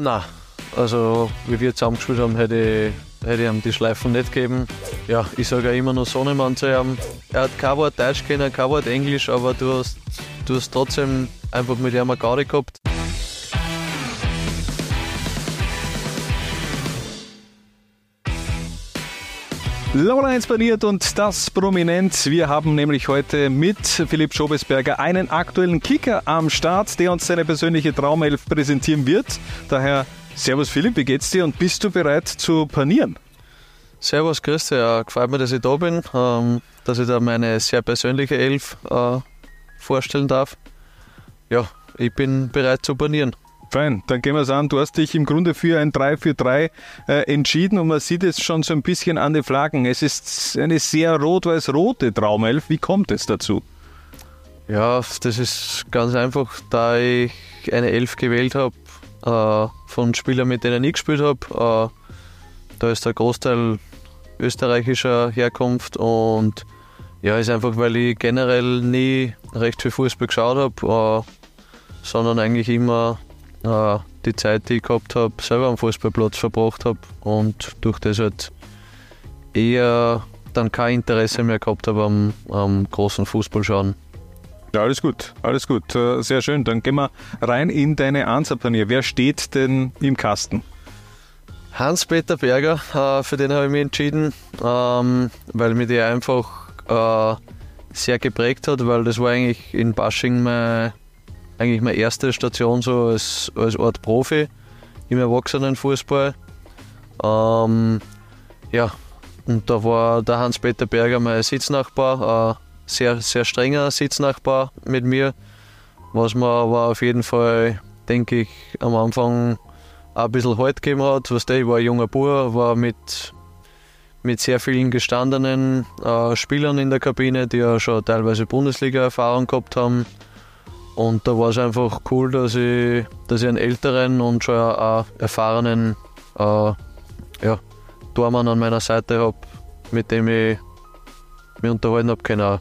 Nein, also wie wir zusammengespielt haben, hätte ich, hätte ich ihm die Schleifen nicht gegeben. Ja, ich sage ja immer nur Sohnemann zu ihm. Er hat kein Wort Deutsch kennen, kein Wort Englisch, aber du hast, du hast trotzdem einfach mit ihm eine Garde gehabt. Laura inspiriert und das prominent. Wir haben nämlich heute mit Philipp Schobesberger einen aktuellen Kicker am Start, der uns seine persönliche Traumelf präsentieren wird. Daher Servus Philipp, wie geht's dir und bist du bereit zu panieren? Servus, dich. Ja, gefällt mir, dass ich da bin, ähm, dass ich da meine sehr persönliche Elf äh, vorstellen darf. Ja, ich bin bereit zu panieren. Fein, dann gehen wir es an. Du hast dich im Grunde für ein 3 für 3 äh, entschieden und man sieht es schon so ein bisschen an den Flaggen. Es ist eine sehr rot-weiß-rote Traumelf. Wie kommt es dazu? Ja, das ist ganz einfach, da ich eine Elf gewählt habe äh, von Spielern, mit denen ich gespielt habe. Äh, da ist der Großteil österreichischer Herkunft und ja, ist einfach, weil ich generell nie recht viel Fußball geschaut habe, äh, sondern eigentlich immer äh, die Zeit, die ich gehabt habe, selber am Fußballplatz verbracht habe und durch das halt eher dann kein Interesse mehr gehabt habe am, am großen Fußballschauen. Ja, alles gut, alles gut. Äh, sehr schön. Dann gehen wir rein in deine Ansapanier. Wer steht denn im Kasten? Hans-Peter Berger, äh, für den habe ich mich entschieden, ähm, weil mich der einfach äh, sehr geprägt hat, weil das war eigentlich in Basching mein, eigentlich meine erste Station so als, als Art Profi im Erwachsenenfußball. Ähm, ja, und da war der Hans-Peter Berger mein Sitznachbar, äh, sehr, sehr strenger Sitznachbar mit mir, was mir aber auf jeden Fall, denke ich, am Anfang auch ein bisschen Halt gegeben hat. Was ich war ein junger Bub, war mit, mit sehr vielen gestandenen äh, Spielern in der Kabine, die ja schon teilweise Bundesliga-Erfahrung gehabt haben. Und da war es einfach cool, dass ich, dass ich einen älteren und schon auch erfahrenen äh, ja, Tormann an meiner Seite habe, mit dem ich mich unterhalten habe können.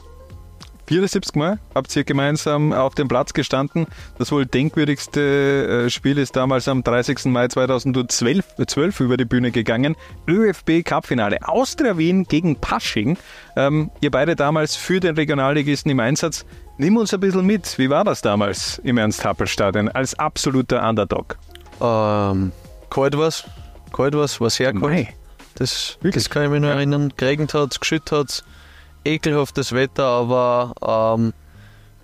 74 Mal habt ihr gemeinsam auf dem Platz gestanden. Das wohl denkwürdigste äh, Spiel ist damals am 30. Mai 2012 12 über die Bühne gegangen. ÖFB Cup-Finale. Austria Wien gegen Pasching. Ähm, ihr beide damals für den Regionalligisten im Einsatz. Nimm uns ein bisschen mit. Wie war das damals im Ernst-Happel-Stadion als absoluter Underdog? Ähm, kalt war es. Kalt war es, war sehr kalt. Mei. Das, das kann ich mich noch erinnern. Geregnet hat es, geschüttet hat es ekelhaftes Wetter, aber ähm,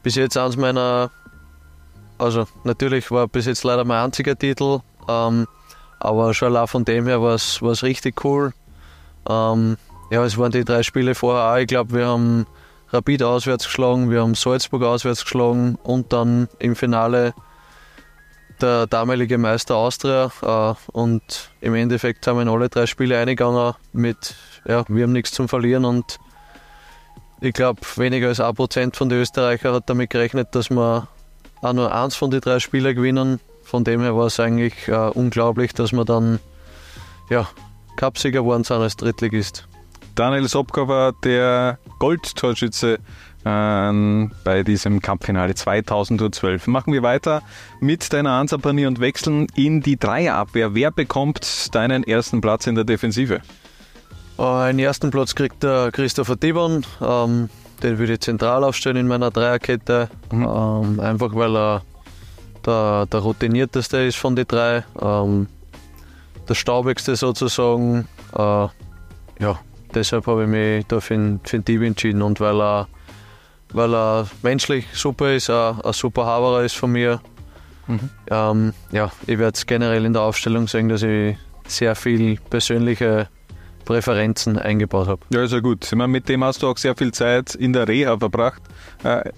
bis jetzt eins meiner, also natürlich war bis jetzt leider mein einziger Titel, ähm, aber schon allein von dem her war es richtig cool. Ähm, ja, es waren die drei Spiele vorher auch. Ich glaube, wir haben Rapid auswärts geschlagen, wir haben Salzburg auswärts geschlagen und dann im Finale der damalige Meister Austria. Äh, und im Endeffekt haben wir in alle drei Spiele eingegangen mit, ja, wir haben nichts zum Verlieren und ich glaube, weniger als ein Prozent von den Österreichern hat damit gerechnet, dass wir auch nur eins von den drei Spielen gewinnen. Von dem her war es eigentlich äh, unglaublich, dass wir dann ja, Cupsieger geworden sind als Drittligist. Daniel Sobka war der Goldtorschütze äh, bei diesem Cup-Finale 2012. Machen wir weiter mit deiner Ansapanie und wechseln in die Dreierabwehr. Wer bekommt deinen ersten Platz in der Defensive? Äh, den ersten Platz kriegt der Christopher Dibon. Ähm, den würde ich zentral aufstellen in meiner Dreierkette. Mhm. Ähm, einfach weil er der, der routinierteste ist von den drei. Ähm, der staubigste sozusagen. Äh, ja, deshalb habe ich mich da für, für den Dieb entschieden und weil er, weil er menschlich super ist, ein, ein super Haberer ist von mir. Mhm. Ähm, ja, ich werde es generell in der Aufstellung sehen, dass ich sehr viel persönliche Präferenzen eingebaut habe. Ja, ist ja gut. Ich meine, mit dem hast du auch sehr viel Zeit in der Reha verbracht. Äh,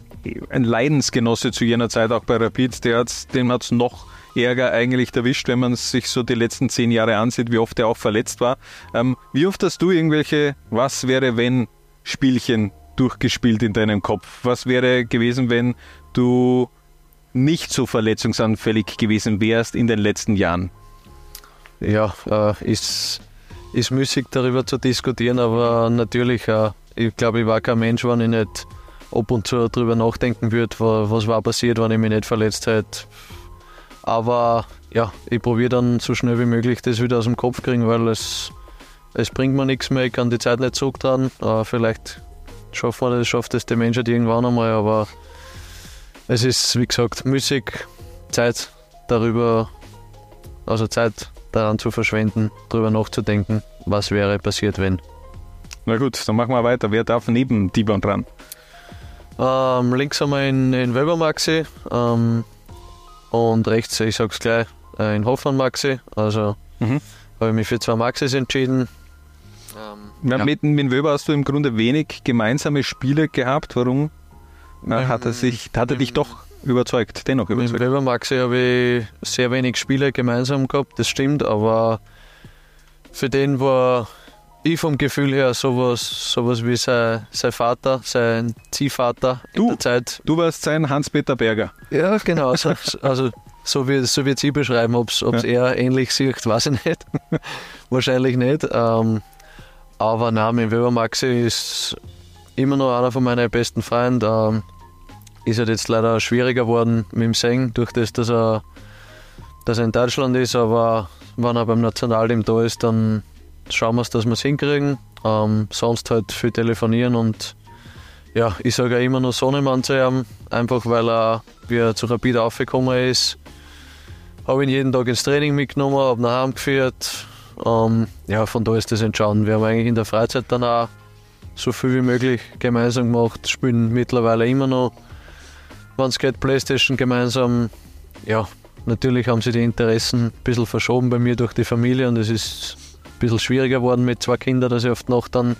ein Leidensgenosse zu jener Zeit auch bei Rapid, der hat's, dem hat es noch Ärger eigentlich erwischt, wenn man sich so die letzten zehn Jahre ansieht, wie oft er auch verletzt war. Ähm, wie oft hast du irgendwelche Was wäre wenn Spielchen durchgespielt in deinem Kopf? Was wäre gewesen, wenn du nicht so verletzungsanfällig gewesen wärst in den letzten Jahren? Ja, äh, ist ist müßig darüber zu diskutieren, aber natürlich, äh, ich glaube, ich war kein Mensch, wenn ich nicht ab und zu darüber nachdenken würde, was war passiert, wenn ich mich nicht verletzt hätte. Aber ja, ich probiere dann so schnell wie möglich das wieder aus dem Kopf kriegen, weil es, es bringt mir nichts mehr. Ich kann die Zeit nicht zurücktragen. Äh, vielleicht schaffen wir das, schafft es der Menschheit irgendwann einmal, aber es ist, wie gesagt, müßig, Zeit darüber, also Zeit daran zu verschwenden, darüber nachzudenken, was wäre passiert, wenn. Na gut, dann machen wir weiter. Wer darf neben Dibon dran? Ähm, links haben wir in, in Weber Maxi ähm, und rechts, ich sag's gleich, äh, in Hoffmann Maxi. Also Mhm. habe ich mich für zwei Maxis entschieden. Ähm, Ja, ja. Mit, mit Wöber hast du im Grunde wenig gemeinsame Spiele gehabt. Warum äh, hat er, sich, hat er dich doch überzeugt, dennoch Mit überzeugt? Weber Maxi habe ich sehr wenig Spiele gemeinsam gehabt, das stimmt, aber für den war ich vom Gefühl her sowas, sowas wie sein, sein Vater, sein Ziehvater in Du? der Zeit. Du warst sein Hans-Peter Berger. Ja, genau. So, also so wie so wird sie beschreiben, ob es er ähnlich sieht, weiß ich nicht. Wahrscheinlich nicht. Ähm, aber nein, mit Weber Maxi ist immer noch einer von meinen besten Freunden. Ähm, ist halt jetzt leider schwieriger geworden mit dem Singen, durch das, dass er, dass er in Deutschland ist. Aber wenn er beim Nationalteam da ist, dann schauen wir es, dass wir es hinkriegen. Ähm, sonst halt viel telefonieren und ja, ich sage ja immer nur Sonnemann zu ihm, einfach weil er, wie er zu Rapid aufgekommen ist, habe ihn jeden Tag ins Training mitgenommen, habe nach Hause geführt. Ähm, ja, von da ist das entscheidend. Wir haben eigentlich in der Freizeit dann auch so viel wie möglich gemeinsam gemacht, spielen mittlerweile immer noch, wenn es geht, Playstation gemeinsam. Ja, natürlich haben sich die Interessen ein bisschen verschoben bei mir durch die Familie und es ist bisschen schwieriger geworden mit zwei Kindern, dass ich oft noch dann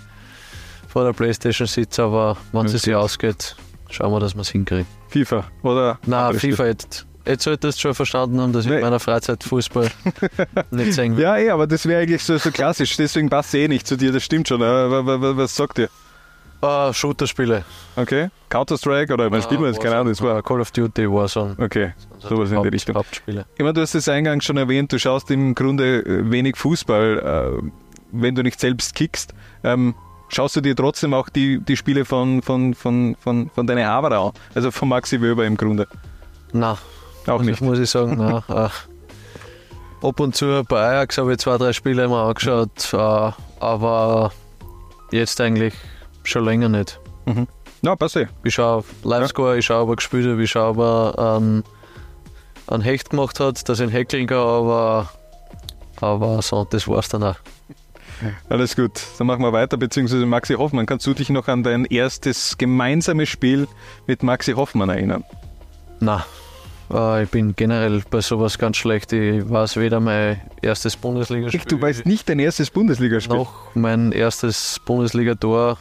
vor der Playstation sitze, aber wenn es sich ausgeht, schauen wir, dass wir es hinkriegen. FIFA oder? Na, andere FIFA jetzt. Jetzt solltest du schon verstanden haben, dass ich Nee. in meiner Freizeit Fußball nicht sehen will. Ja, eh, aber das wäre eigentlich so, so klassisch, deswegen passt sie eh nicht zu dir, das stimmt schon. Wa- Was sagt ihr? Ah, Shooter-Spiele. Okay? Counter-Strike oder wann spielt man jetzt? Keine Ahnung, das war. Call of Duty, Warzone. Okay, sowas in die Haupt- Richtung. Hauptspiele. Ich meine, du hast es eingangs schon erwähnt, du schaust im Grunde äh, wenig Fußball, äh, wenn du nicht selbst kickst. Ähm, schaust du dir trotzdem auch die, die Spiele von, von, von, von, von deiner Haber an? Also von Maxi Wöber im Grunde. Nein, Auch nicht. muss ich sagen. Nein, äh, ab und zu bei Ajax habe ich zwei, drei Spiele immer angeschaut, äh, aber jetzt eigentlich schon länger nicht. Ja, passt eh. Ich schaue Livescore, ich schaue, ob er gespielt hat, ich schaue, ob er ähm, einen Hecht gemacht hat, dass ich ihn heckeln kann, aber, aber so, das war's dann auch. Alles gut, dann machen wir weiter, beziehungsweise Maxi Hoffmann. Kannst du dich noch an dein erstes gemeinsames Spiel mit Maxi Hoffmann erinnern? Nein, äh, ich bin generell bei sowas ganz schlecht. Ich weiß weder mein erstes Bundesligaspiel Du weißt nicht dein erstes Bundesligaspiel. noch mein erstes Bundesligator.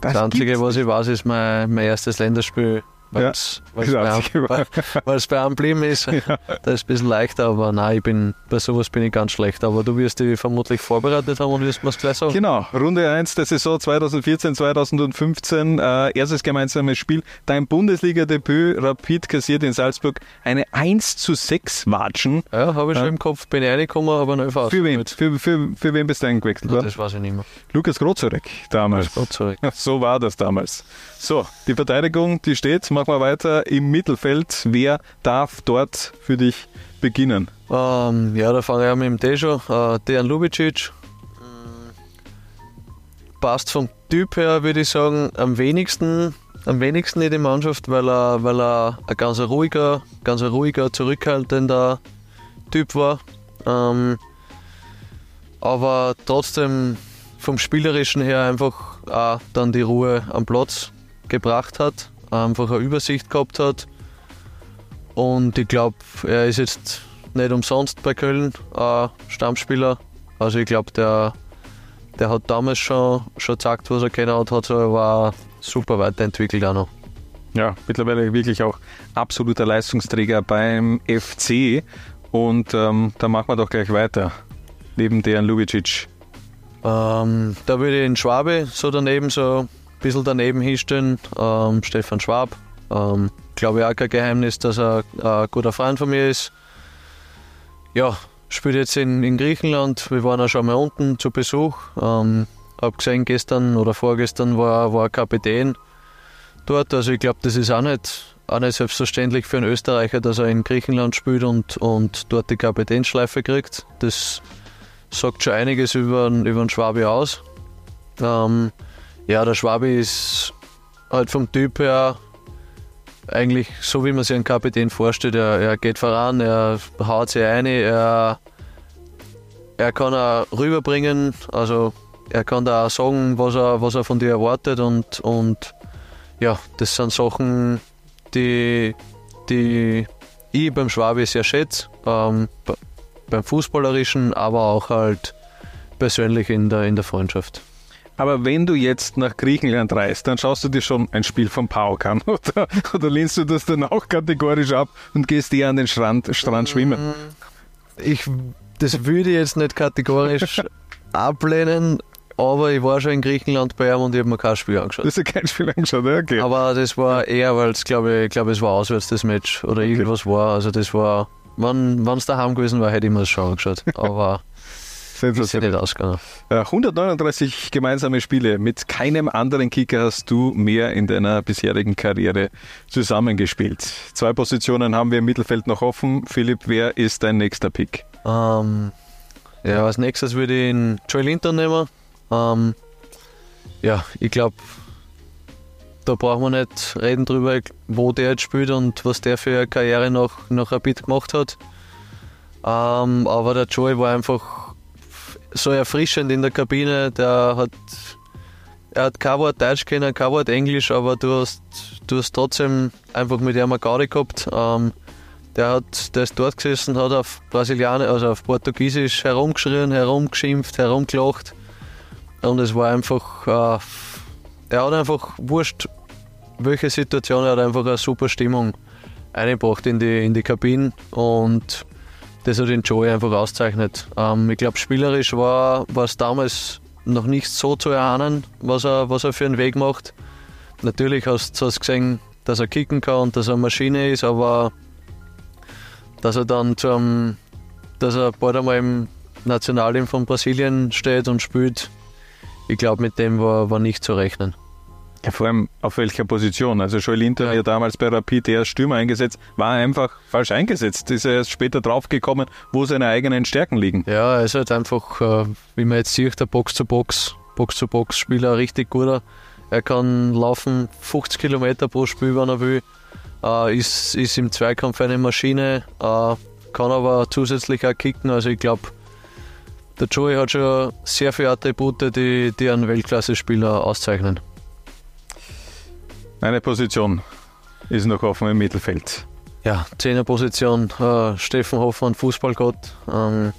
Das, Einzige, gibt's was ich weiß, ist mein, mein erstes Länderspiel, weil es das Einzige war. bei einem geblieben ist. Das ist ein bisschen leichter, aber nein, ich bin, bei sowas bin ich ganz schlecht. Aber du wirst dich vermutlich vorbereitet haben und wirst mir es gleich sagen. Genau, Runde 1 der Saison 2014, 2015, äh, erstes gemeinsames Spiel. Dein Bundesliga-Debüt, Rapid kassiert in Salzburg eine 1 zu 6 Watschen. Ja, habe ich Ja. schon im Kopf, bin ich reingekommen, aber noch Für wen? Für, für, für wen bist du eingewechselt? Ja, worden? das weiß ich nicht mehr. Lukas Grozorek damals. Gott zurück. So war das damals. So, die Verteidigung, die steht. Machen wir weiter im Mittelfeld. Wer darf dort für dich beginnen? Ähm, ja, da fange ich an mit dem Dejo, äh, Dejan Lubicic. Mm, Passt vom Typ her, würde ich sagen, am wenigsten, am wenigsten in die Mannschaft, weil er, weil er ein ganz ruhiger, ganz ruhiger, zurückhaltender Typ war. Ähm, aber trotzdem vom Spielerischen her einfach auch dann die Ruhe am Platz gebracht hat, einfach eine Übersicht gehabt hat. Und ich glaube, er ist jetzt nicht umsonst bei Köln äh, Stammspieler. Also ich glaube, der, der hat damals schon, schon gezeigt, was er können hat, hat er war super weiterentwickelt auch noch. Ja, mittlerweile wirklich auch absoluter Leistungsträger beim FC. Und ähm, da machen wir doch gleich weiter. Neben Dejan Lubicic. Ähm, da würde ich den Schwabe so daneben, so bisschen daneben hinstellen. Ähm, Stefan Schwab. Ähm, glaube ich auch kein Geheimnis, dass er ein guter Freund von mir ist. Ja, spielt jetzt in, in Griechenland. Wir waren auch schon mal unten zu Besuch. Ähm, hab gesehen, gestern oder vorgestern war, er Kapitän dort. Also ich glaube, das ist auch nicht, auch nicht selbstverständlich für einen Österreicher, dass er in Griechenland spielt und, und dort die Kapitänsschleife kriegt. Das sagt schon einiges über, über den Schwabi aus. Ähm, ja, der Schwabi ist halt vom Typ her eigentlich so, wie man sich einen Kapitän vorstellt. Er, er geht voran, er haut sich ein, er, er kann auch rüberbringen, also er kann da auch sagen, was er, was er von dir erwartet und, und ja, das sind Sachen, die, die ich beim Schwabi sehr schätze, ähm, beim Fußballerischen, aber auch halt persönlich in der, in der Freundschaft. Aber wenn du jetzt nach Griechenland reist, dann schaust du dir schon ein Spiel von Pauk an oder, oder lehnst du das dann auch kategorisch ab und gehst eher an den Strand, Strand schwimmen? Ich, das würde ich jetzt nicht kategorisch ablehnen, aber ich war schon in Griechenland bei ihm und ich habe mir kein Spiel angeschaut. Das ist kein Spiel angeschaut, ja, okay. Aber das war eher, weil es, glaube ich, glaube, es war auswärts das Match oder okay. irgendwas war. Also das war, wenn es daheim gewesen war, hätte ich mir das schon angeschaut. Aber ist ja nicht ausgegangen. 139 äh, gemeinsame Spiele. Mit keinem anderen Kicker hast du mehr in deiner bisherigen Karriere zusammengespielt. Zwei Positionen haben wir im Mittelfeld noch offen. Philipp, wer ist dein nächster Pick? Ähm, ja, als nächstes würde ich den Joel Linton nehmen. Ähm, ja, ich glaube, da brauchen wir nicht reden drüber, wo der jetzt spielt und was der für eine Karriere nach, nach Rapid gemacht hat. Ähm, aber der Joey war einfach so erfrischend in der Kabine. Der hat, er hat kein Wort Deutsch kennen, kein Wort Englisch, aber du hast, du hast trotzdem einfach mit ihm eine Garde gehabt. Ähm, der, hat, der ist dort gesessen, hat auf Brasilianisch, also auf Portugiesisch herumgeschrien, herumgeschimpft, herumgelacht. Und es war einfach, äh, er hat einfach wurscht, welche Situation, er hat einfach eine super Stimmung eingebracht in die, in die Kabine und das hat den Joey einfach auszeichnet. Ähm, ich glaube, spielerisch war es damals noch nicht so zu erahnen, was er, was er für einen Weg macht. Natürlich hast du gesehen, dass er kicken kann und dass er eine Maschine ist, aber dass er dann zum, dass er bald einmal im Nationalteam von Brasilien steht und spielt, ich glaube, mit dem war, war nicht zu rechnen. Ja, vor allem auf welcher Position? Also Joel ja. ja damals bei Rapid eher Stürmer eingesetzt, war einfach falsch eingesetzt. Ist er erst später draufgekommen, wo seine eigenen Stärken liegen. Ja, er ist halt einfach, äh, wie man jetzt sieht, der Box-zu-Box, Box-zu-Box-Spieler, richtig guter. Er kann laufen 50 Kilometer pro Spiel, wenn er will. Äh, ist, ist im Zweikampf eine Maschine, äh, kann aber zusätzlich auch kicken. Also ich glaube, der Joey hat schon sehr viele Attribute, die, die einen Weltklasse-Spieler auszeichnen. Eine Position ist noch offen im Mittelfeld. Ja, Zehnerposition. Äh, Steffen Hoffmann, Fußballgott. Ähm,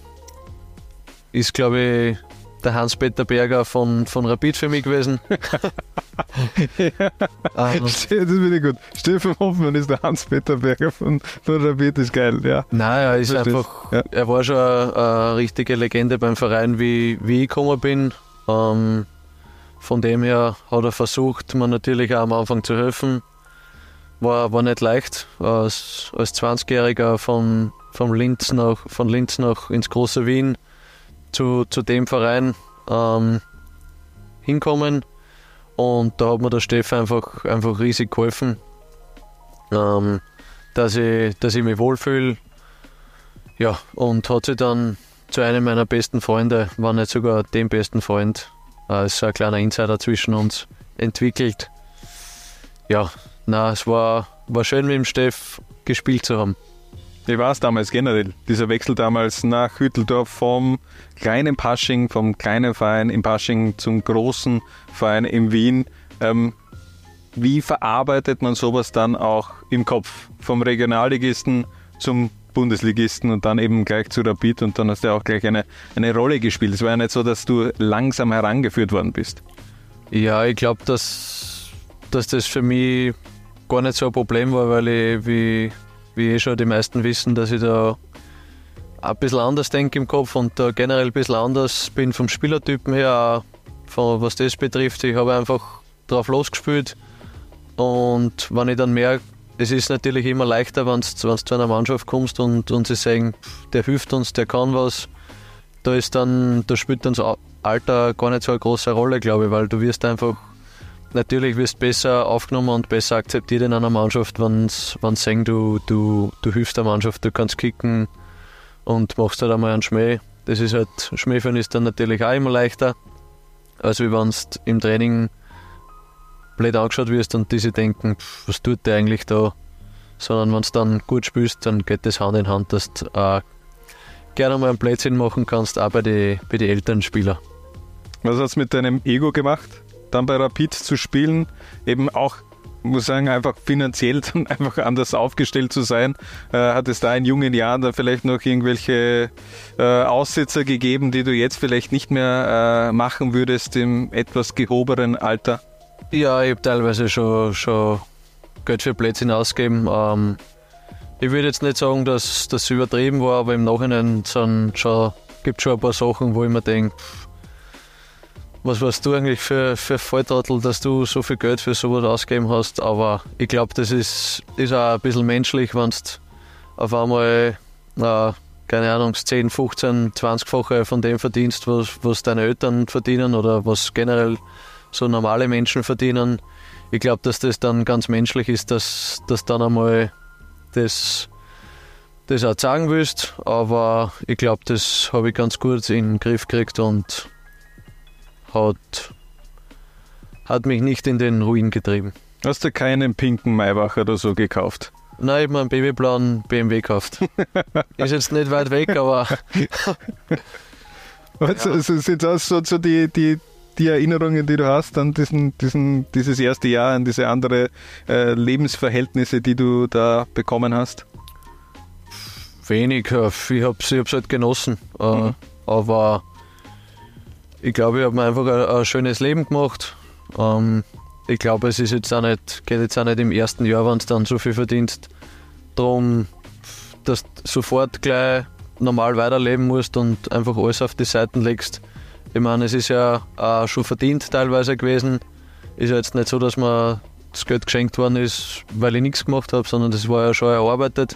ist, glaube ich, der Hans-Peter Berger von, von Rapid für mich gewesen. ja, ähm, das finde ich gut. Steffen Hoffmann ist der Hans-Peter Berger von, von Rapid, ist geil, ja. Nein, er ist einfach, ja. er war schon eine, eine, richtige Legende beim Verein, wie, wie ich gekommen bin. Ähm, von dem her hat er versucht, mir natürlich auch am Anfang zu helfen. War, war nicht leicht, als, als 20-Jähriger von, von, Linz nach, von Linz nach ins große Wien zu, zu dem Verein ähm, hinkommen. Und da hat mir der Steff einfach, einfach riesig geholfen, ähm, dass, ich, dass ich mich wohlfühle. Ja, und hat sich dann zu einem meiner besten Freunde, war nicht sogar dem besten Freund, äh, ist ein kleiner Insider zwischen uns entwickelt. Ja, na, es war, war schön mit dem Steff gespielt zu haben. Wie war es damals generell, dieser Wechsel damals nach Hütteldorf vom kleinen Pasching, vom kleinen Verein im Pasching zum großen Verein in Wien? Ähm, wie verarbeitet man sowas dann auch im Kopf? Vom Regionalligisten zum Bundesligisten und dann eben gleich zu Rapid und dann hast du auch gleich eine, eine Rolle gespielt. Es war ja nicht so, dass du langsam herangeführt worden bist. Ja, ich glaube, dass, dass das für mich gar nicht so ein Problem war, weil ich, wie, wie eh schon die meisten wissen, dass ich da ein bisschen anders denke im Kopf und da generell ein bisschen anders bin vom Spielertypen her, von, was das betrifft. Ich habe einfach drauf losgespielt und wenn ich dann merke, es ist natürlich immer leichter, wenn du zu einer Mannschaft kommst und, und sie sagen, der hilft uns, der kann was. Da ist dann, da spielt dann so Alter gar nicht so eine große Rolle, glaube ich, weil du wirst einfach natürlich wirst besser aufgenommen und besser akzeptiert in einer Mannschaft, wenn sie sehen, du, du, du hilfst der Mannschaft, du kannst kicken und machst halt einmal einen Schmäh. Das ist halt, Schmähführen ist dann natürlich auch immer leichter, als wenn du im Training blöd angeschaut wirst und diese denken, was tut der eigentlich da? Sondern wenn du dann gut spielst, dann geht das Hand in Hand, dass du äh, gerne mal einen Blödsinn machen kannst, auch bei den bei die älteren Spielern. Was hat es mit deinem Ego gemacht, dann bei Rapid zu spielen? Eben auch, muss sagen, einfach finanziell dann einfach anders aufgestellt zu sein. Äh, hat es da in jungen Jahren da vielleicht noch irgendwelche äh, Aussetzer gegeben, die du jetzt vielleicht nicht mehr äh, machen würdest im etwas gehobenen Alter? Ja, ich habe teilweise schon, schon Geld für Plätze ausgegeben. Ähm, ich würde jetzt nicht sagen, dass das übertrieben war, aber im Nachhinein sind schon, gibt es schon ein paar Sachen, wo ich mir denke, was warst du eigentlich für, für Volltrottel, dass du so viel Geld für sowas ausgegeben hast. Aber ich glaube, das ist, ist auch ein bisschen menschlich, wenn du auf einmal, äh, keine Ahnung, 10, 15, 20-fache von dem verdienst, was, was deine Eltern verdienen oder was generell so normale Menschen verdienen. Ich glaube, dass das dann ganz menschlich ist, dass, dass dann einmal das, das auch sagen willst. Aber ich glaube, das habe ich ganz gut in den Griff gekriegt und hat, hat mich nicht in den Ruin getrieben. Hast du keinen pinken Maybach oder so gekauft? Nein, ich habe mir einen babyblauen BMW gekauft. ist jetzt nicht weit weg, aber. Was, ja. sind das so, so die, die, die Erinnerungen, die du hast an diesen, diesen, dieses erste Jahr, an diese andere äh, Lebensverhältnisse, die du da bekommen hast? Wenig. Ich habe es ich halt genossen. Äh, mhm. Aber ich glaube, ich habe mir einfach ein, ein, schönes Leben gemacht. Ähm, ich glaube, es ist jetzt auch nicht, geht jetzt auch nicht im ersten Jahr, wenn du dann so viel verdienst, darum, dass du sofort gleich normal weiterleben musst und einfach alles auf die Seiten legst. Ich meine, es ist ja auch schon verdient teilweise gewesen. Ist ja jetzt nicht so, dass mir das Geld geschenkt worden ist, weil ich nichts gemacht habe, sondern das war ja schon erarbeitet.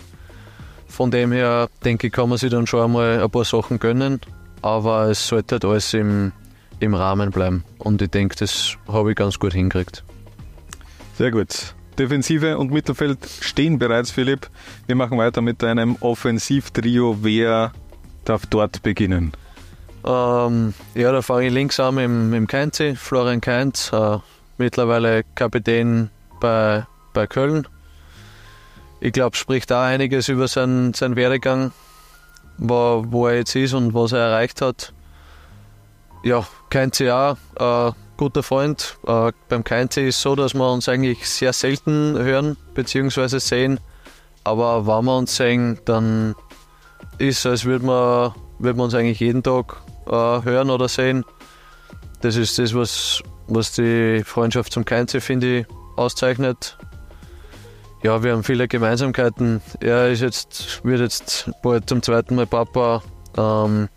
Von dem her denke ich, kann man sich dann schon einmal ein paar Sachen gönnen, aber es sollte halt alles im, im Rahmen bleiben. Und ich denke, das habe ich ganz gut hingekriegt. Sehr gut. Defensive und Mittelfeld stehen bereits, Philipp. Wir machen weiter mit einem Offensivtrio. Wer darf dort beginnen? Ähm, ja, da fange ich links an mit, mit dem Keinzi, Florian Keinz, äh, mittlerweile Kapitän bei, bei Köln. Ich glaube, spricht da einiges über seinen, seinen Werdegang, wo, wo er jetzt ist und was er erreicht hat. Ja, Keinzi auch, äh, guter Freund. Äh, beim Keinzi ist es so, dass wir uns eigentlich sehr selten hören bzw. sehen. Aber wenn wir uns sehen, dann ist es, als würden wir, würden wir uns eigentlich jeden Tag äh, hören oder sehen. Das ist das, was, was die Freundschaft zum Keinze, finde ich, auszeichnet. Ja, wir haben viele Gemeinsamkeiten. Er ist jetzt, wird jetzt bald zum zweiten Mal Papa. Ähm,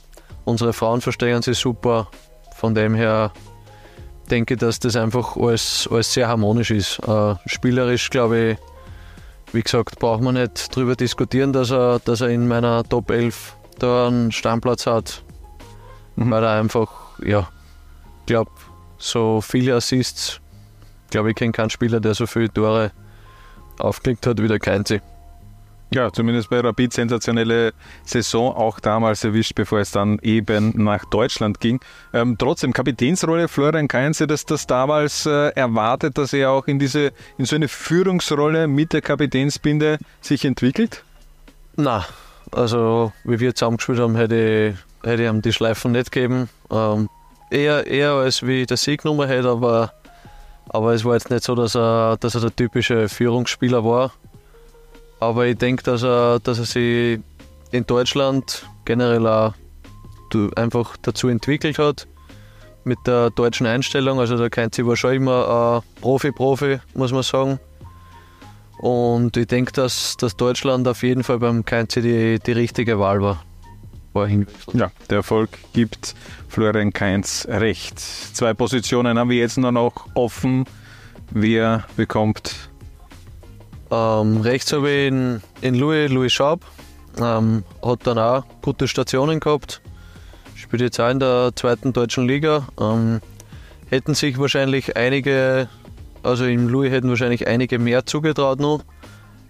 unsere Frauen verstehen sich super. Von dem her denke ich, dass das einfach alles, alles sehr harmonisch ist. Äh, spielerisch, glaube ich, wie gesagt, braucht man nicht darüber diskutieren, dass er, dass er in meiner Top 11 da einen Stammplatz hat mhm. weil er einfach, ja, ich glaube, so viele Assists, glaube ich, kenne keinen Spieler, der so viele Tore aufgelegt hat wie der Keinzi. Ja, zumindest bei Rapid sensationelle Saison auch damals erwischt, bevor es dann eben nach Deutschland ging. Ähm, trotzdem, Kapitänsrolle Florian Kainze, dass das damals äh, erwartet, dass er auch in diese, in so eine Führungsrolle mit der Kapitänsbinde sich entwickelt? Na, also wie wir zusammengespielt haben, hätte ich hätte ich ihm die Schleifen nicht gegeben. Ähm, eher, eher als wie der Sieg genommen hätte, aber, aber es war jetzt nicht so, dass er, dass er der typische Führungsspieler war. Aber ich denke, dass er, dass er sich in Deutschland generell auch einfach dazu entwickelt hat mit der deutschen Einstellung. Also der Keinzi war schon immer Profi-Profi, muss man sagen. Und ich denke, dass, dass Deutschland auf jeden Fall beim Keinzi die, die richtige Wahl war vorhin. Ja, der Erfolg gibt Florian Kainz recht. Zwei Positionen haben wir jetzt nur noch offen. Wer bekommt? Ähm, rechts habe ich in, in Louis, Louis Schaub. Ähm, hat dann auch gute Stationen gehabt. Spielt jetzt auch in der zweiten deutschen Liga. Ähm, hätten sich wahrscheinlich einige Also im Louis hätten wahrscheinlich einige mehr zugetraut noch.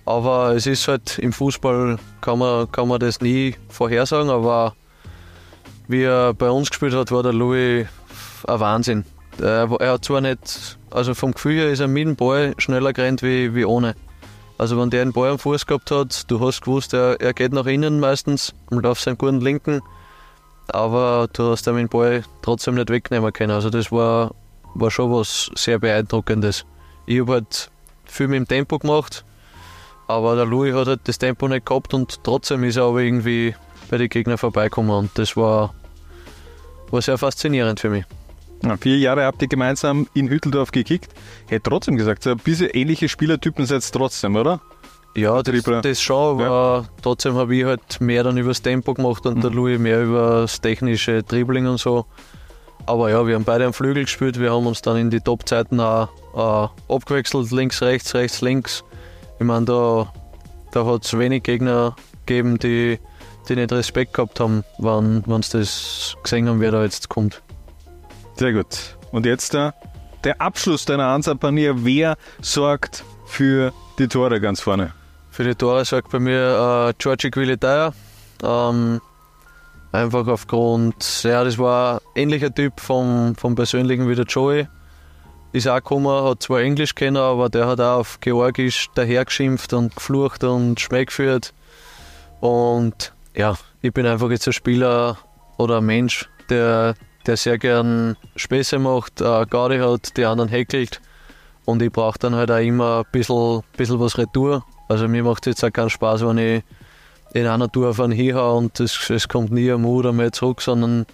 Aber es ist halt im Fußball kann man, kann man das nie vorhersagen. Aber wie er bei uns gespielt hat, war der Louis ein Wahnsinn. Er, hat zwar nicht, also vom Gefühl her ist er mit dem Ball schneller gerannt wie, wie ohne. Also wenn der einen Ball am Fuß gehabt hat, du hast gewusst, er, er geht nach innen meistens und auf seinen guten Linken, aber du hast ihm den Ball trotzdem nicht wegnehmen können. Also das war, war schon was sehr beeindruckendes. Ich habe halt viel mit dem Tempo gemacht, aber der Louis hat halt das Tempo nicht gehabt und trotzdem ist er aber irgendwie bei den Gegnern vorbeikommen und das war, war sehr faszinierend für mich. Ja, vier Jahre habt ihr gemeinsam in Hütteldorf gekickt. Hätte trotzdem gesagt, so ein bisschen ähnliche Spielertypen seid ihr trotzdem, oder? Ja, das, das schon, aber ja. trotzdem habe ich halt mehr dann übers Tempo gemacht und mhm. der Louis mehr über das technische Dribbling und so. Aber ja, wir haben beide am Flügel gespielt, wir haben uns dann in die Top-Zeiten auch äh, abgewechselt, links, rechts, rechts, links. Ich meine, da, da hat es wenig Gegner gegeben, die, die nicht Respekt gehabt haben, wenn sie das gesehen haben, wer da jetzt kommt. Sehr gut. Und jetzt der, der Abschluss deiner Ansapanier. Wer sorgt für die Tore ganz vorne? Für die Tore sorgt bei mir äh, Georgi Quilitaya. Ähm, einfach aufgrund, ja, das war ein ähnlicher Typ vom, vom Persönlichen wie der Joey. Ist auch gekommen, hat zwar Englisch kennen, aber der hat auch auf Georgisch dahergeschimpft und geflucht und Schmeck geführt. Und ja, ich bin einfach jetzt ein Spieler oder ein Mensch, der der sehr gern Späße macht, äh, Garde hat, die anderen heckelt. Und ich brauche dann halt auch immer ein bisschen, bisschen was Retour. Also mir macht es jetzt auch keinen Spaß, wenn ich in einer Tour auf einen hinhaue und es, es kommt nie am Mut einmal zurück, sondern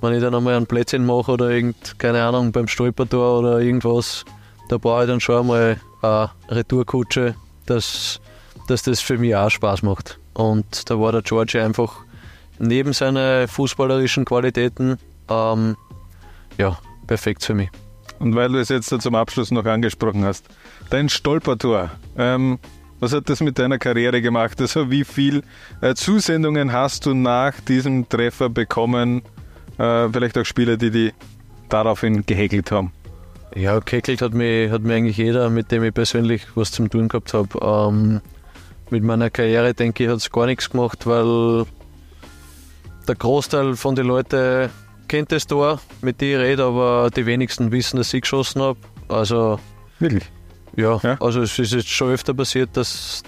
wenn ich dann einmal ein Plätzchen mache oder irgend, keine Ahnung, beim Stolpertor oder irgendwas, da brauche ich dann schon einmal eine Retourkutsche, dass, dass das für mich auch Spaß macht. Und da war der George einfach neben seinen fußballerischen Qualitäten ähm, ja, perfekt für mich. Und weil du es jetzt zum Abschluss noch angesprochen hast, dein Stolpertor, ähm, was hat das mit deiner Karriere gemacht? Also wie viele äh, Zusendungen hast du nach diesem Treffer bekommen? Äh, vielleicht auch Spieler, die die daraufhin gehäkelt haben. Ja, gehäkelt hat mir, hat eigentlich jeder, mit dem ich persönlich was zum tun gehabt habe. Ähm, mit meiner Karriere, denke ich, hat es gar nichts gemacht, weil der Großteil von den Leuten kennt das Tor, mit dem ich rede, aber die wenigsten wissen, dass ich geschossen habe. Also. Wirklich? Ja, ja, also es ist jetzt schon öfter passiert, dass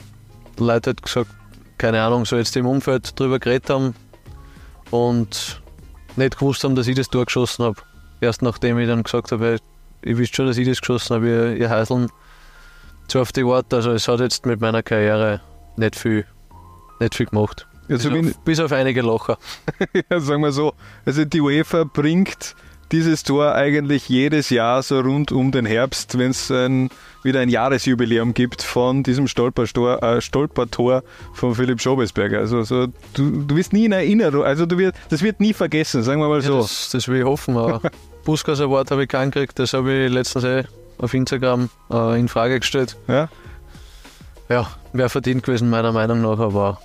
Leute halt gesagt, keine Ahnung, so jetzt im Umfeld drüber geredet haben und nicht gewusst haben, dass ich das Tor geschossen habe. Erst nachdem ich dann gesagt habe, ich wisst schon, dass ich das geschossen habe, ihr, ihr Heiseln. So auf die Art, also es hat jetzt mit meiner Karriere nicht viel, nicht viel gemacht. Ja, bis, auf, bis auf einige Locher. ja, sagen wir so. Also die UEFA bringt dieses Tor eigentlich jedes Jahr so rund um den Herbst, wenn es ein, wieder ein Jahresjubiläum gibt von diesem Stolpertor, äh, Stolpertor von Philipp Schobesberger. Also so, du, du wirst nie in Erinnerung, also du wirst, das wird nie vergessen, sagen wir mal so. Ja, das, das, will ich hoffen. Buskas Award habe ich keinen gekriegt, das habe ich letztens eh auf Instagram äh, in Frage gestellt. Ja? Ja, wäre verdient gewesen, meiner Meinung nach, aber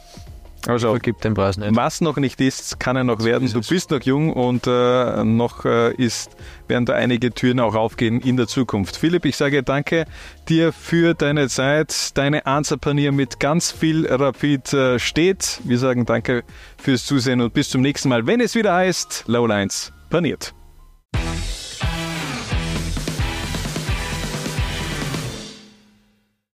also vergibt den Preis nicht. Was noch nicht ist, kann er noch werden. Du bist noch jung und äh, noch äh, ist, werden da einige Türen auch aufgehen in der Zukunft. Philipp, ich sage danke dir für deine Zeit. Deine Answerpanier mit ganz viel Rapid äh, steht. Wir sagen danke fürs Zusehen und bis zum nächsten Mal, wenn es wieder heißt Lowlines paniert.